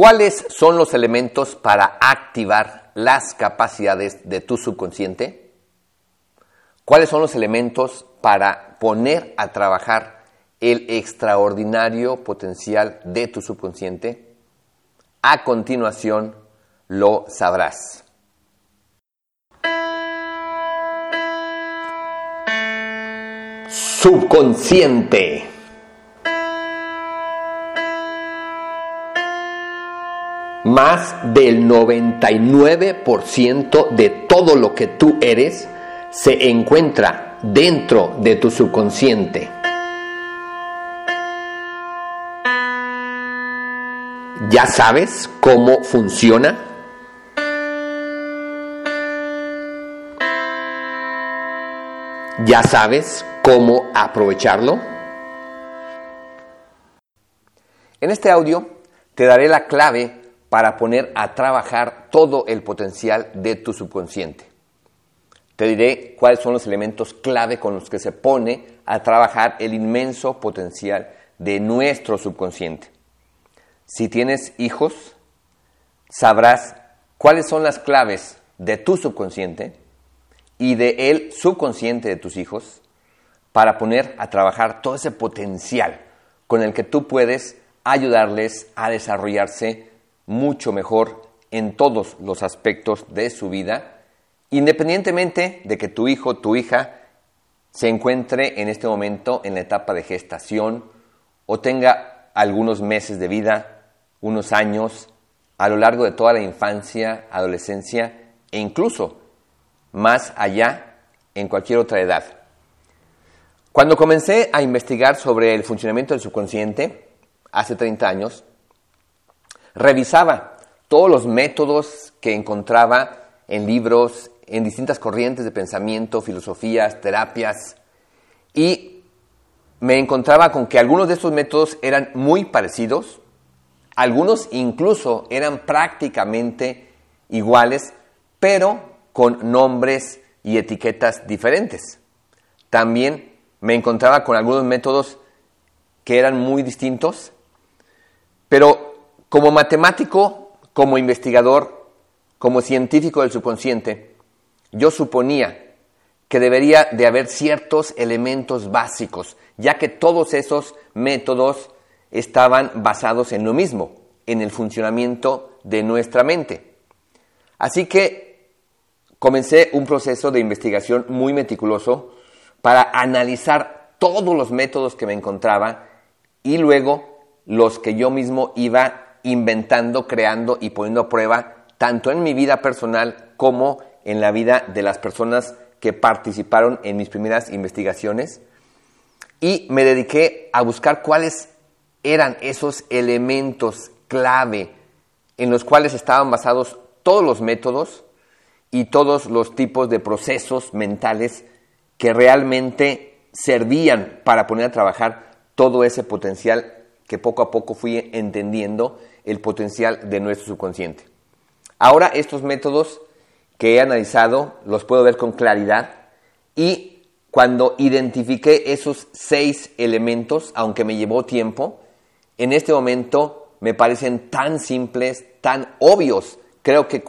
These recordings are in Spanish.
¿Cuáles son los elementos para activar las capacidades de tu subconsciente? ¿Cuáles son los elementos para poner a trabajar el extraordinario potencial de tu subconsciente? A continuación lo sabrás. Subconsciente. Más del 99% de todo lo que tú eres se encuentra dentro de tu subconsciente. ¿Ya sabes cómo funciona? ¿Ya sabes cómo aprovecharlo? En este audio te daré la clave para poner a trabajar todo el potencial de tu subconsciente. Te diré cuáles son los elementos clave con los que se pone a trabajar el inmenso potencial de nuestro subconsciente. Si tienes hijos, sabrás cuáles son las claves de tu subconsciente y de el subconsciente de tus hijos para poner a trabajar todo ese potencial con el que tú puedes ayudarles a desarrollarse mucho mejor en todos los aspectos de su vida, independientemente de que tu hijo, tu hija, se encuentre en este momento en la etapa de gestación o tenga algunos meses de vida, unos años, a lo largo de toda la infancia, adolescencia e incluso más allá en cualquier otra edad. Cuando comencé a investigar sobre el funcionamiento del subconsciente, hace 30 años, revisaba todos los métodos que encontraba en libros, en distintas corrientes de pensamiento, filosofías, terapias, y me encontraba con que algunos de estos métodos eran muy parecidos, algunos incluso eran prácticamente iguales, pero con nombres y etiquetas diferentes. También me encontraba con algunos métodos que eran muy distintos, pero como matemático, como investigador, como científico del subconsciente, yo suponía que debería de haber ciertos elementos básicos, ya que todos esos métodos estaban basados en lo mismo, en el funcionamiento de nuestra mente. Así que comencé un proceso de investigación muy meticuloso para analizar todos los métodos que me encontraba y luego los que yo mismo iba inventando, creando y poniendo a prueba tanto en mi vida personal como en la vida de las personas que participaron en mis primeras investigaciones. Y me dediqué a buscar cuáles eran esos elementos clave en los cuales estaban basados todos los métodos y todos los tipos de procesos mentales que realmente servían para poner a trabajar todo ese potencial que poco a poco fui entendiendo el potencial de nuestro subconsciente. Ahora estos métodos que he analizado los puedo ver con claridad y cuando identifiqué esos seis elementos, aunque me llevó tiempo, en este momento me parecen tan simples, tan obvios. Creo que,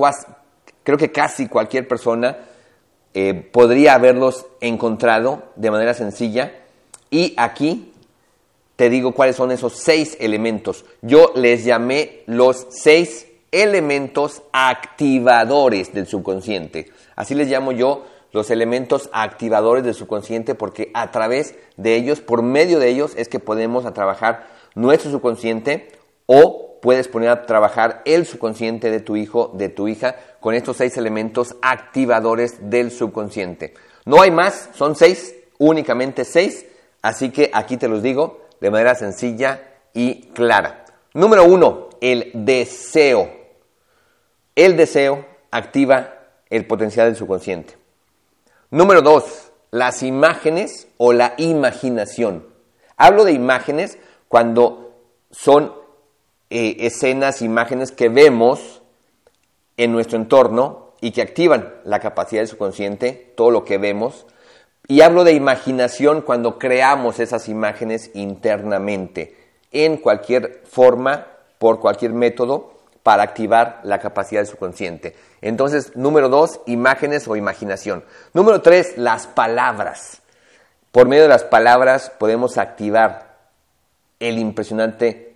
creo que casi cualquier persona eh, podría haberlos encontrado de manera sencilla. Y aquí te digo cuáles son esos seis elementos. Yo les llamé los seis elementos activadores del subconsciente. Así les llamo yo los elementos activadores del subconsciente porque a través de ellos, por medio de ellos, es que podemos a trabajar nuestro subconsciente o puedes poner a trabajar el subconsciente de tu hijo, de tu hija, con estos seis elementos activadores del subconsciente. No hay más, son seis, únicamente seis, así que aquí te los digo, de manera sencilla y clara. Número uno, el deseo. El deseo activa el potencial del subconsciente. Número dos, las imágenes o la imaginación. Hablo de imágenes cuando son eh, escenas, imágenes que vemos en nuestro entorno y que activan la capacidad del subconsciente, todo lo que vemos, y hablo de imaginación cuando creamos esas imágenes internamente, en cualquier forma, por cualquier método, para activar la capacidad del subconsciente. Entonces, número dos, imágenes o imaginación. Número tres, las palabras. Por medio de las palabras podemos activar el impresionante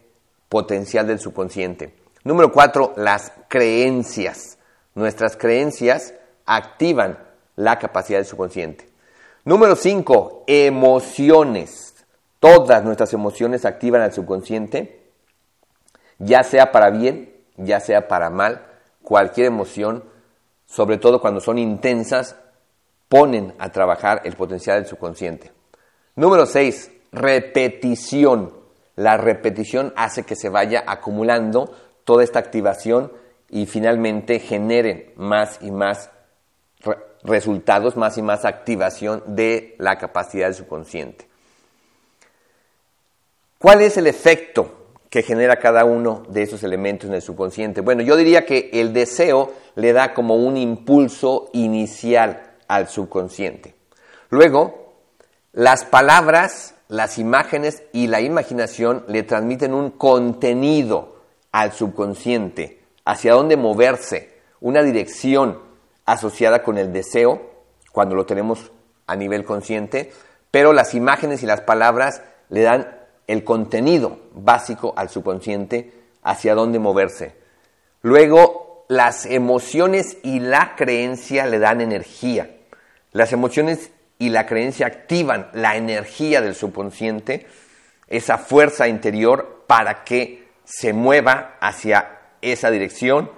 potencial del subconsciente. Número cuatro, las creencias. Nuestras creencias activan la capacidad del subconsciente. Número cinco, emociones. Todas nuestras emociones activan al subconsciente, ya sea para bien, ya sea para mal. Cualquier emoción, sobre todo cuando son intensas, ponen a trabajar el potencial del subconsciente. Número 6. Repetición. La repetición hace que se vaya acumulando toda esta activación y finalmente generen más y más resultados, más y más activación de la capacidad del subconsciente. ¿Cuál es el efecto que genera cada uno de esos elementos en el subconsciente? Bueno, yo diría que el deseo le da como un impulso inicial al subconsciente. Luego, las palabras, las imágenes y la imaginación le transmiten un contenido al subconsciente, hacia dónde moverse, una dirección asociada con el deseo, cuando lo tenemos a nivel consciente, pero las imágenes y las palabras le dan el contenido básico al subconsciente hacia dónde moverse. Luego, las emociones y la creencia le dan energía. Las emociones y la creencia activan la energía del subconsciente, esa fuerza interior para que se mueva hacia esa dirección,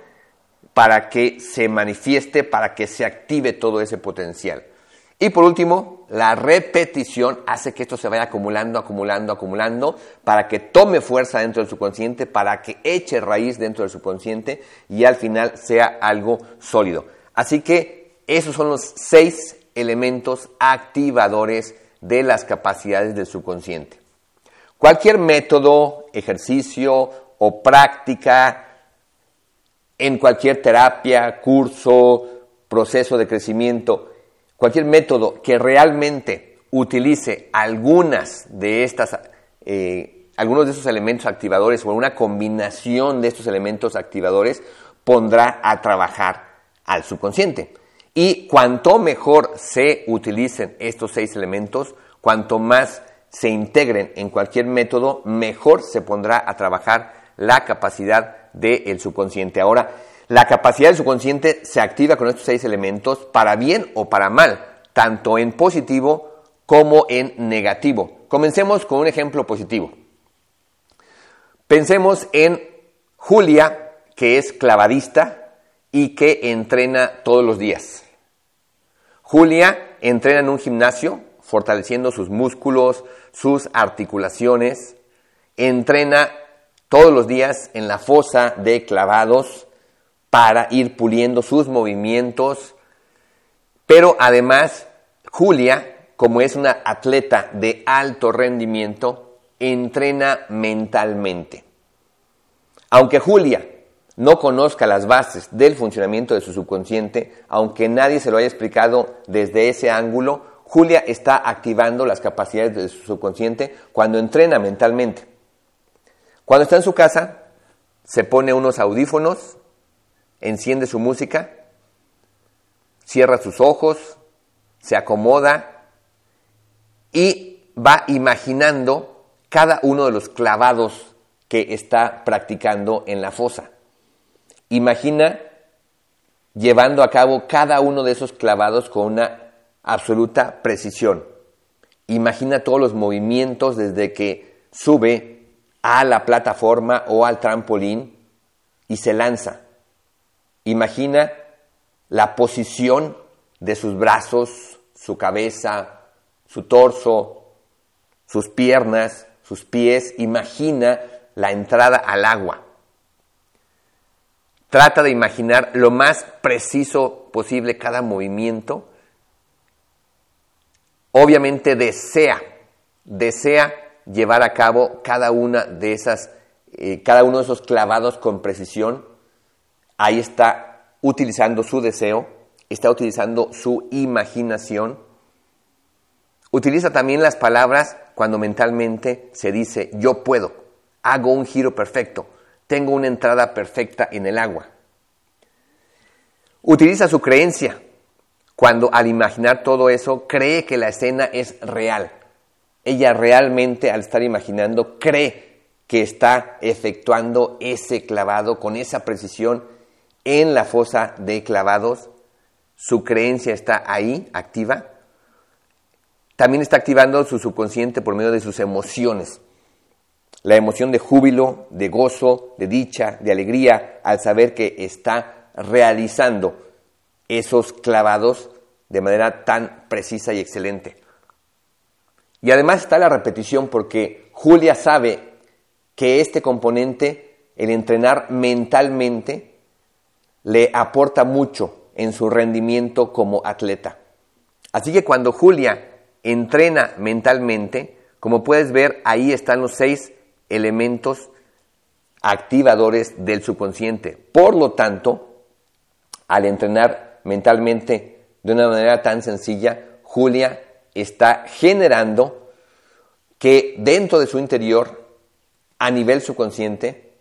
para que se manifieste, para que se active todo ese potencial. Y por último, la repetición hace que esto se vaya acumulando, acumulando, acumulando, para que tome fuerza dentro del subconsciente, para que eche raíz dentro del subconsciente y al final sea algo sólido. Así que esos son los seis elementos activadores de las capacidades del subconsciente. Cualquier método, ejercicio o práctica en cualquier terapia, curso, proceso de crecimiento, cualquier método que realmente utilice algunas de estas, eh, algunos de esos elementos activadores o una combinación de estos elementos activadores, pondrá a trabajar al subconsciente. Y cuanto mejor se utilicen estos seis elementos, cuanto más se integren en cualquier método, mejor se pondrá a trabajar la capacidad del subconsciente. Ahora, la capacidad del subconsciente se activa con estos seis elementos para bien o para mal, tanto en positivo como en negativo. Comencemos con un ejemplo positivo. Pensemos en Julia, que es clavadista y que entrena todos los días. Julia entrena en un gimnasio, fortaleciendo sus músculos, sus articulaciones, entrena todos los días en la fosa de clavados, para ir puliendo sus movimientos, pero además Julia, como es una atleta de alto rendimiento, entrena mentalmente. Aunque Julia no conozca las bases del funcionamiento de su subconsciente, aunque nadie se lo haya explicado desde ese ángulo, Julia está activando las capacidades de su subconsciente cuando entrena mentalmente. Cuando está en su casa, se pone unos audífonos enciende su música, cierra sus ojos, se acomoda y va imaginando cada uno de los clavados que está practicando en la fosa. Imagina llevando a cabo cada uno de esos clavados con una absoluta precisión. Imagina todos los movimientos desde que sube a la plataforma o al trampolín y se lanza. Imagina la posición de sus brazos, su cabeza, su torso, sus piernas, sus pies. Imagina la entrada al agua. Trata de imaginar lo más preciso posible cada movimiento. Obviamente desea, desea llevar a cabo cada una de esas, eh, cada uno de esos clavados con precisión ahí está utilizando su deseo, está utilizando su imaginación. Utiliza también las palabras cuando mentalmente se dice yo puedo, hago un giro perfecto, tengo una entrada perfecta en el agua. Utiliza su creencia cuando al imaginar todo eso cree que la escena es real. Ella realmente al estar imaginando cree que está efectuando ese clavado con esa precisión en la fosa de clavados. Su creencia está ahí, activa. También está activando su subconsciente por medio de sus emociones. La emoción de júbilo, de gozo, de dicha, de alegría, al saber que está realizando esos clavados de manera tan precisa y excelente. Y además está la repetición porque Julia sabe que este componente, el entrenar mentalmente, le aporta mucho en su rendimiento como atleta. Así que cuando Julia entrena mentalmente, como puedes ver, ahí están los seis elementos activadores del subconsciente. Por lo tanto, al entrenar mentalmente de una manera tan sencilla, Julia está generando que dentro de su interior, a nivel subconsciente,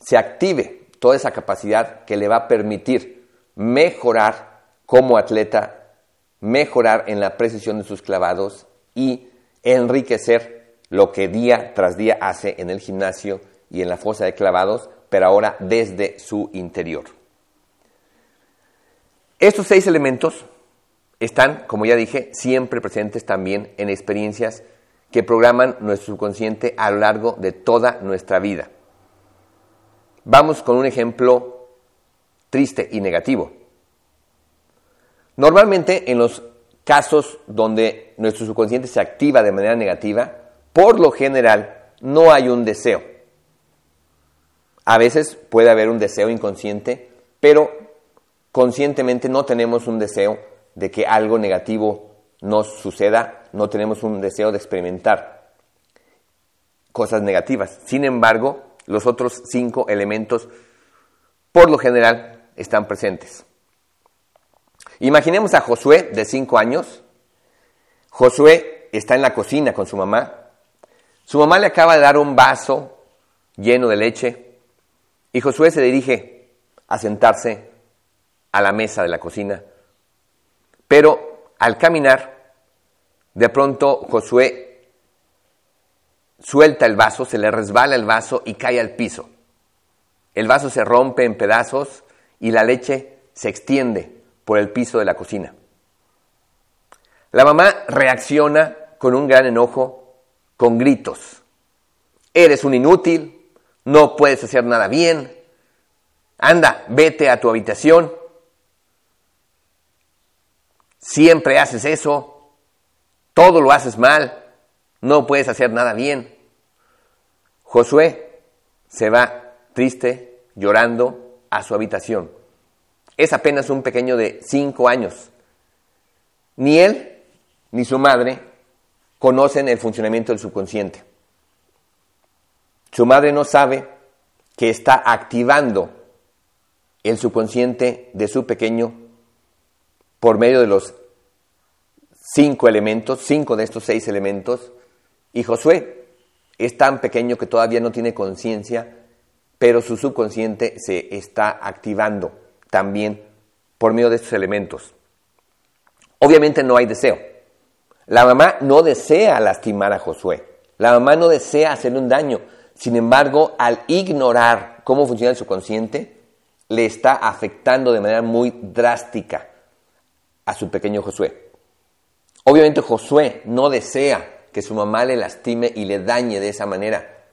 se active toda esa capacidad que le va a permitir mejorar como atleta, mejorar en la precisión de sus clavados y enriquecer lo que día tras día hace en el gimnasio y en la fosa de clavados, pero ahora desde su interior. Estos seis elementos están, como ya dije, siempre presentes también en experiencias que programan nuestro subconsciente a lo largo de toda nuestra vida. Vamos con un ejemplo triste y negativo. Normalmente en los casos donde nuestro subconsciente se activa de manera negativa, por lo general no hay un deseo. A veces puede haber un deseo inconsciente, pero conscientemente no tenemos un deseo de que algo negativo nos suceda, no tenemos un deseo de experimentar cosas negativas. Sin embargo, los otros cinco elementos, por lo general, están presentes. Imaginemos a Josué de cinco años. Josué está en la cocina con su mamá. Su mamá le acaba de dar un vaso lleno de leche y Josué se dirige a sentarse a la mesa de la cocina pero al caminar, de pronto Josué suelta el vaso, se le resbala el vaso y cae al piso. El vaso se rompe en pedazos y la leche se extiende por el piso de la cocina. La mamá reacciona con un gran enojo, con gritos. Eres un inútil, no puedes hacer nada bien. Anda, vete a tu habitación Siempre haces eso, todo lo haces mal, no puedes hacer nada bien. Josué se va triste, llorando, a su habitación. Es apenas un pequeño de cinco años. Ni él ni su madre conocen el funcionamiento del subconsciente. Su madre no sabe que está activando el subconsciente de su pequeño por medio de los cinco elementos, cinco de estos seis elementos, y Josué es tan pequeño que todavía no tiene conciencia, pero su subconsciente se está activando también por medio de estos elementos. Obviamente no hay deseo. La mamá no desea lastimar a Josué. La mamá no desea hacerle un daño. Sin embargo, al ignorar cómo funciona el subconsciente, le está afectando de manera muy drástica a su pequeño Josué. Obviamente Josué no desea que su mamá le lastime y le dañe de esa manera,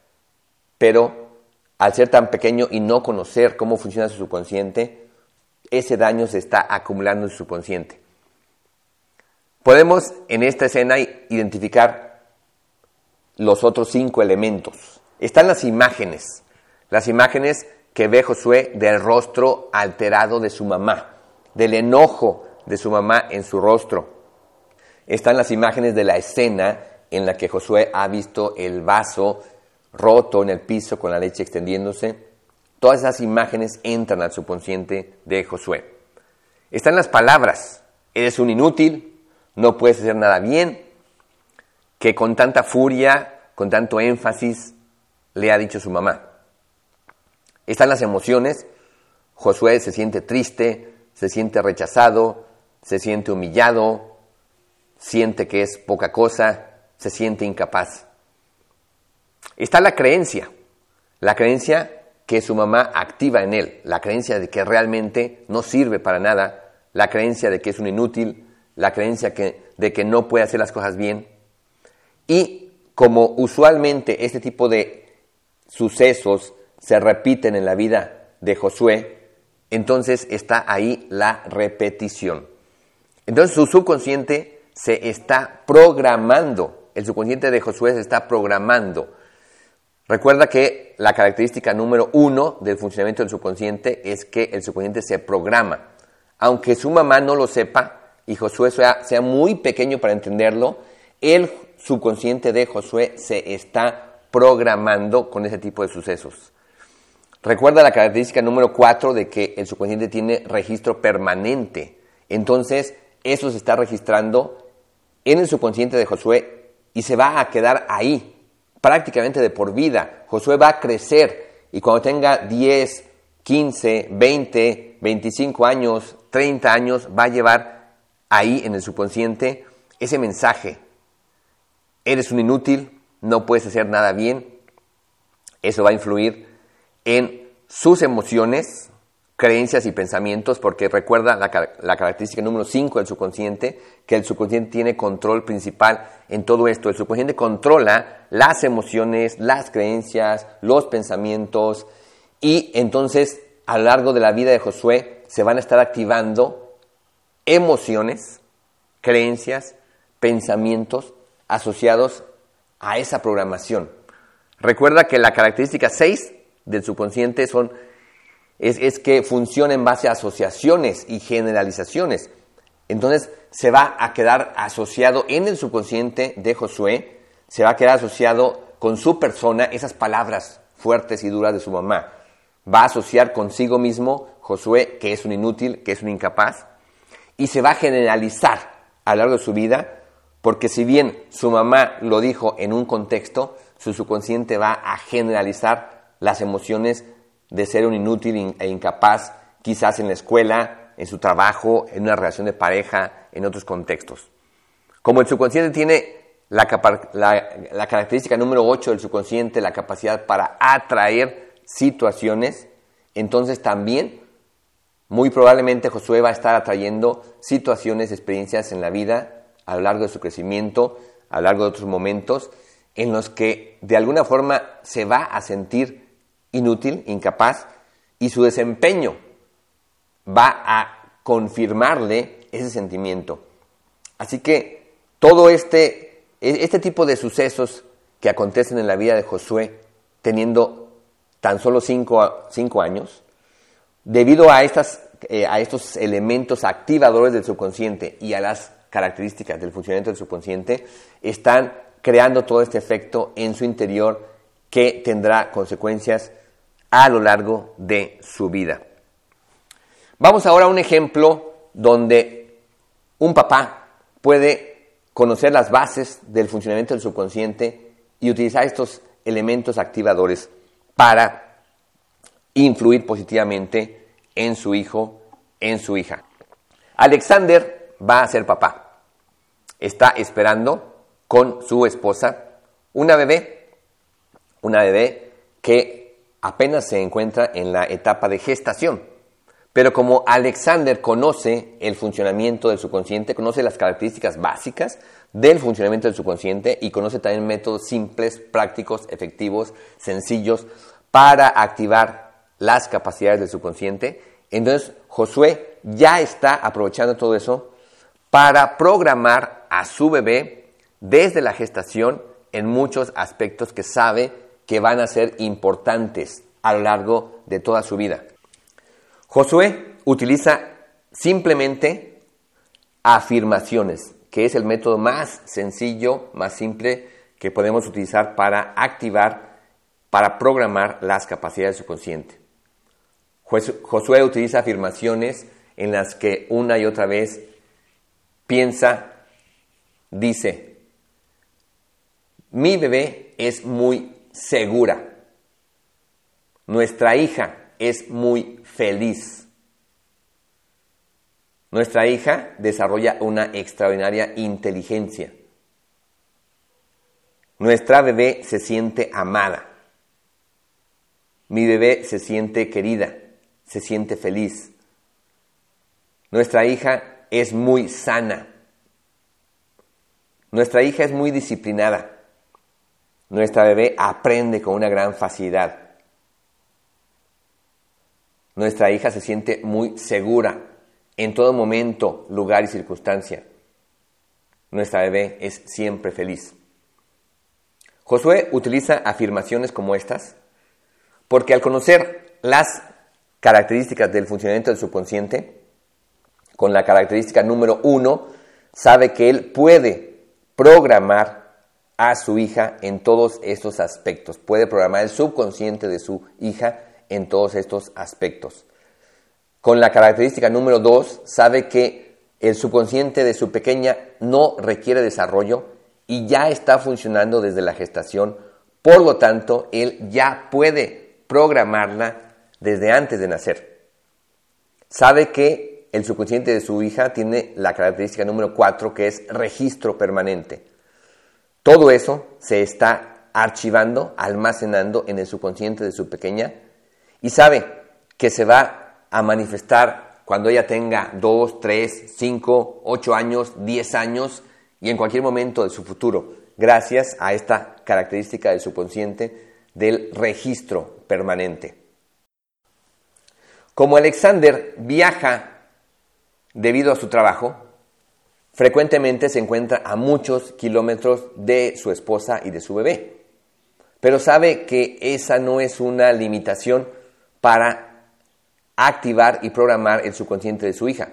pero al ser tan pequeño y no conocer cómo funciona su subconsciente, ese daño se está acumulando en su subconsciente. Podemos en esta escena identificar los otros cinco elementos. Están las imágenes, las imágenes que ve Josué del rostro alterado de su mamá, del enojo de su mamá en su rostro. Están las imágenes de la escena en la que Josué ha visto el vaso roto en el piso con la leche extendiéndose. Todas esas imágenes entran al subconsciente de Josué. Están las palabras, eres un inútil, no puedes hacer nada bien, que con tanta furia, con tanto énfasis, le ha dicho su mamá. Están las emociones. Josué se siente triste, se siente rechazado, se siente humillado, siente que es poca cosa, se siente incapaz. Está la creencia, la creencia que su mamá activa en él, la creencia de que realmente no sirve para nada, la creencia de que es un inútil, la creencia de que no puede hacer las cosas bien. Y como usualmente este tipo de sucesos se repiten en la vida de Josué, entonces está ahí la repetición. Entonces su subconsciente se está programando, el subconsciente de Josué se está programando. Recuerda que la característica número uno del funcionamiento del subconsciente es que el subconsciente se programa. Aunque su mamá no lo sepa y Josué sea, muy pequeño para entenderlo, el subconsciente de Josué se está programando con ese tipo de sucesos. Recuerda la característica número cuatro de que el subconsciente tiene registro permanente. Entonces, eso se está registrando en el subconsciente de Josué y se va a quedar ahí, prácticamente de por vida. Josué va a crecer y cuando tenga 10, 15, 20, 25 años, 30 años, va a llevar ahí en el subconsciente ese mensaje. Eres un inútil, no puedes hacer nada bien. Eso va a influir en sus emociones, creencias y pensamientos, porque recuerda la, característica número 5 del subconsciente, que el subconsciente tiene control principal en todo esto. El subconsciente controla las emociones, las creencias, los pensamientos, y entonces a lo largo de la vida de Josué se van a estar activando emociones, creencias, pensamientos asociados a esa programación. Recuerda que la característica 6 del subconsciente son es, que funciona en base a asociaciones y generalizaciones. Entonces se va a quedar asociado en el subconsciente de Josué, se va a quedar asociado con su persona esas palabras fuertes y duras de su mamá. Va a asociar consigo mismo Josué que es un inútil, que es un incapaz, y se va a generalizar a lo largo de su vida, porque si bien su mamá lo dijo en un contexto, su subconsciente va a generalizar las emociones de ser un inútil e incapaz, quizás en la escuela, en su trabajo, en una relación de pareja, en otros contextos. Como el subconsciente tiene la, característica número 8 del subconsciente, la capacidad para atraer situaciones, entonces también muy probablemente Josué va a estar atrayendo situaciones, experiencias en la vida a lo largo de su crecimiento, a lo largo de otros momentos, en los que de alguna forma se va a sentir inútil, incapaz, y su desempeño va a confirmarle ese sentimiento. Así que todo este, este tipo de sucesos que acontecen en la vida de Josué, teniendo tan solo cinco, cinco años, debido a, estas, eh, a estos elementos activadores del subconsciente y a las características del funcionamiento del subconsciente, están creando todo este efecto en su interior que tendrá consecuencias a lo largo de su vida. Vamos ahora a un ejemplo donde un papá puede conocer las bases del funcionamiento del subconsciente y utilizar estos elementos activadores para influir positivamente en su hijo, en su hija. Alexander va a ser papá. Está esperando con su esposa una bebé, una bebé que apenas se encuentra en la etapa de gestación. Pero como Alexander conoce el funcionamiento del subconsciente, conoce las características básicas del funcionamiento del subconsciente y conoce también métodos simples, prácticos, efectivos, sencillos para activar las capacidades del subconsciente, entonces Josué ya está aprovechando todo eso para programar a su bebé desde la gestación en muchos aspectos que sabe que van a ser importantes a lo largo de toda su vida. Josué utiliza simplemente afirmaciones, que es el método más sencillo, más simple que podemos utilizar para activar, para programar las capacidades subconscientes. Josué utiliza afirmaciones en las que una y otra vez piensa, dice, mi bebé es muy segura. Nuestra hija es muy feliz. Nuestra hija desarrolla una extraordinaria inteligencia. Nuestra bebé se siente amada. Mi bebé se siente querida, se siente feliz. Nuestra hija es muy sana. Nuestra hija es muy disciplinada. Nuestra bebé aprende con una gran facilidad. Nuestra hija se siente muy segura en todo momento, lugar y circunstancia. Nuestra bebé es siempre feliz. Josué utiliza afirmaciones como estas porque al conocer las características del funcionamiento del subconsciente, con la característica número uno, sabe que él puede programar a su hija en todos estos aspectos, puede programar el subconsciente de su hija en todos estos aspectos. Con la característica número dos, sabe que el subconsciente de su pequeña no requiere desarrollo y ya está funcionando desde la gestación, por lo tanto, él ya puede programarla desde antes de nacer. Sabe que el subconsciente de su hija tiene la característica número cuatro, que es registro permanente. Todo eso se está archivando, almacenando en el subconsciente de su pequeña y sabe que se va a manifestar cuando ella tenga 2, 3, 5, 8 años, 10 años y en cualquier momento de su futuro, gracias a esta característica del subconsciente del registro permanente. Como Alexander viaja debido a su trabajo, frecuentemente se encuentra a muchos kilómetros de su esposa y de su bebé, pero sabe que esa no es una limitación para activar y programar el subconsciente de su hija.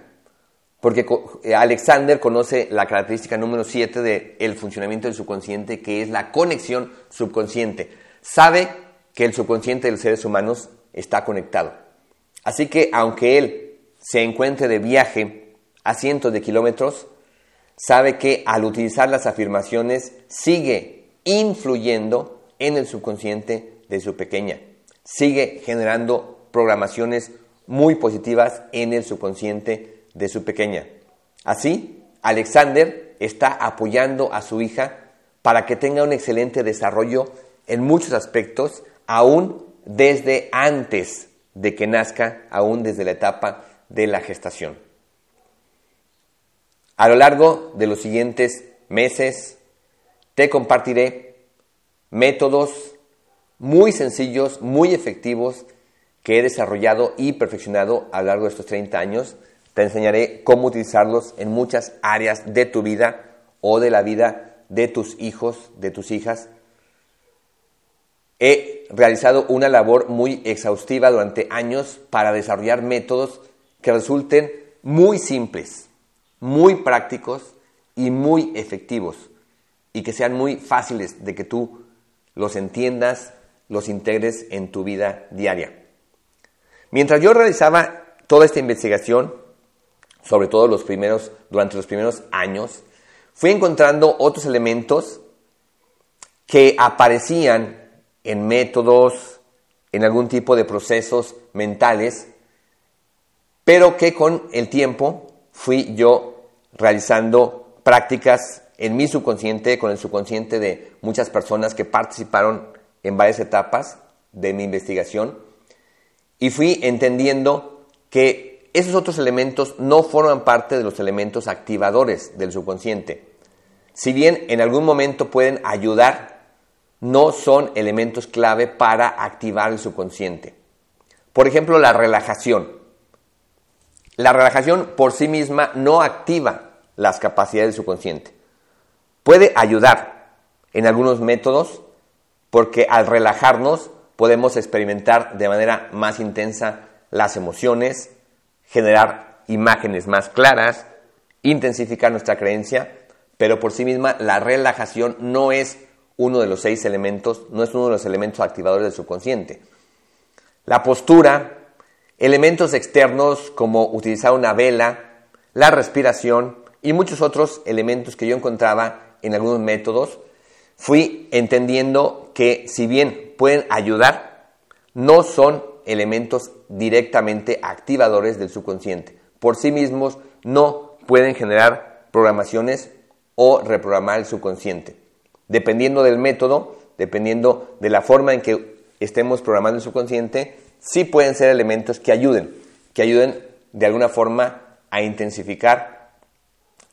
Porque eh, Alexander conoce la característica número 7 del funcionamiento del subconsciente, que es la conexión subconsciente. Sabe que el subconsciente de los seres humanos está conectado. Así que aunque él se encuentre de viaje a cientos de kilómetros, sabe que al utilizar las afirmaciones sigue influyendo en el subconsciente de su pequeña. Sigue generando programaciones muy positivas en el subconsciente de su pequeña. Así, Alexander está apoyando a su hija para que tenga un excelente desarrollo en muchos aspectos, aún desde antes de que nazca, aún desde la etapa de la gestación. A lo largo de los siguientes meses te compartiré métodos muy sencillos, muy efectivos que he desarrollado y perfeccionado a lo largo de estos 30 años. Te enseñaré cómo utilizarlos en muchas áreas de tu vida o de la vida de tus hijos, de tus hijas. He realizado una labor muy exhaustiva durante años para desarrollar métodos que resulten muy simples, muy prácticos y muy efectivos y que sean muy fáciles de que tú los entiendas, los integres en tu vida diaria. Mientras yo realizaba toda esta investigación, sobre todo los primeros, durante los primeros años, fui encontrando otros elementos que aparecían en métodos, en algún tipo de procesos mentales, pero que con el tiempo fui yo realizando prácticas en mi subconsciente, con el subconsciente de muchas personas que participaron en varias etapas de mi investigación y fui entendiendo que esos otros elementos no forman parte de los elementos activadores del subconsciente. Si bien en algún momento pueden ayudar, no son elementos clave para activar el subconsciente. Por ejemplo, la relajación. La relajación por sí misma no activa las capacidades del subconsciente. Puede ayudar en algunos métodos porque al relajarnos podemos experimentar de manera más intensa las emociones, generar imágenes más claras, intensificar nuestra creencia, pero por sí misma la relajación no es uno de los seis elementos, no es uno de los elementos activadores del subconsciente. La postura, elementos externos como utilizar una vela, la respiración y muchos otros elementos que yo encontraba en algunos métodos, fui entendiendo que si bien pueden ayudar, no son elementos directamente activadores del subconsciente. Por sí mismos no pueden generar programaciones o reprogramar el subconsciente. Dependiendo del método, dependiendo de la forma en que estemos programando el subconsciente, sí pueden ser elementos que ayuden, que ayuden de alguna forma a intensificar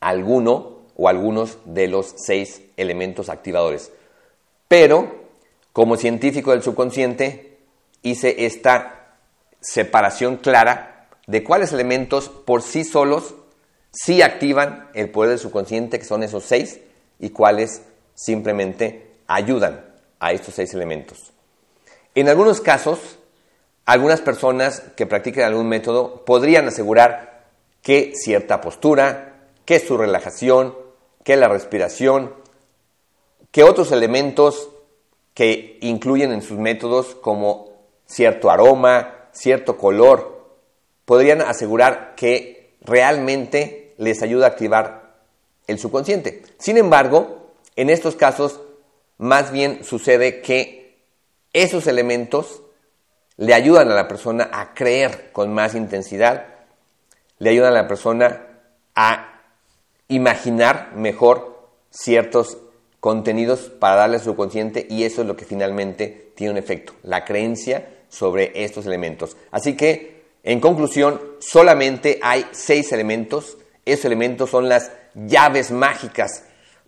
alguno o algunos de los seis elementos activadores. Pero, como científico del subconsciente, hice esta separación clara de cuáles elementos por sí solos sí activan el poder del subconsciente, que son esos seis, y cuáles simplemente ayudan a estos seis elementos. En algunos casos, algunas personas que practiquen algún método podrían asegurar que cierta postura, que su relajación, que la respiración, que otros elementos que incluyen en sus métodos como cierto aroma, cierto color, podrían asegurar que realmente les ayuda a activar el subconsciente. Sin embargo, en estos casos, más bien sucede que esos elementos le ayudan a la persona a creer con más intensidad, le ayudan a la persona a imaginar mejor ciertos contenidos para darle a su consciente y eso es lo que finalmente tiene un efecto, la creencia sobre estos elementos. Así que, en conclusión, solamente hay seis elementos. Esos elementos son las llaves mágicas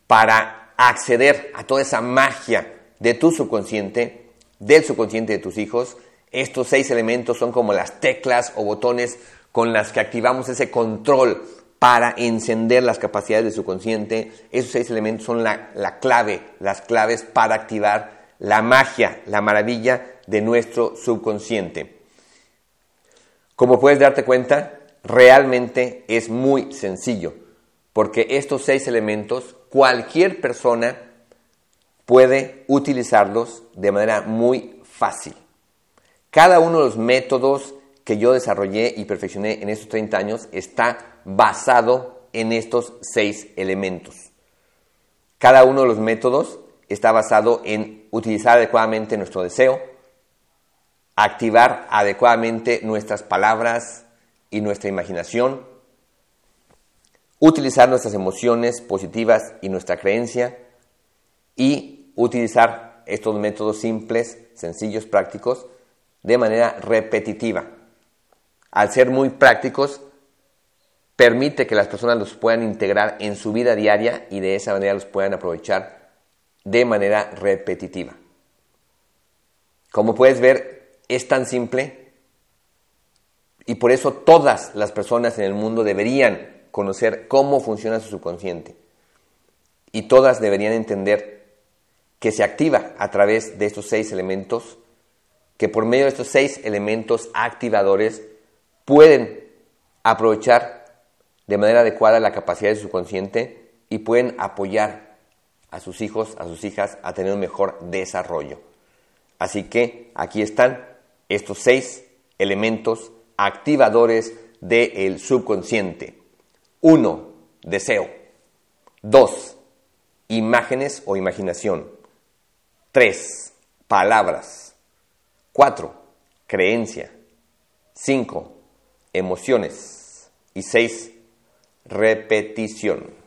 para acceder a toda esa magia de tu subconsciente, del subconsciente de tus hijos. Estos seis elementos son como las teclas o botones con las que activamos ese control para encender las capacidades de su consciente. Esos seis elementos son la, la, clave, las claves para activar la magia, la maravilla de nuestro subconsciente. Como puedes darte cuenta, realmente es muy sencillo, porque estos seis elementos cualquier persona puede utilizarlos de manera muy fácil. Cada uno de los métodos que yo desarrollé y perfeccioné en estos 30 años está basado en estos seis elementos. Cada uno de los métodos está basado en utilizar adecuadamente nuestro deseo, activar adecuadamente nuestras palabras y nuestra imaginación, utilizar nuestras emociones positivas y nuestra creencia y utilizar estos métodos simples, sencillos, prácticos, de manera repetitiva al ser muy prácticos, permite que las personas los puedan integrar en su vida diaria y de esa manera los puedan aprovechar de manera repetitiva. Como puedes ver, es tan simple y por eso todas las personas en el mundo deberían conocer cómo funciona su subconsciente y todas deberían entender que se activa a través de estos seis elementos, que por medio de estos seis elementos activadores pueden aprovechar de manera adecuada la capacidad de su consciente y pueden apoyar a sus hijos, a sus hijas a tener un mejor desarrollo. Así que aquí están estos seis elementos activadores del subconsciente. Uno, deseo. Dos, imágenes o imaginación. Tres, palabras. Cuatro, creencia. Cinco, emociones. Y seis, repetición.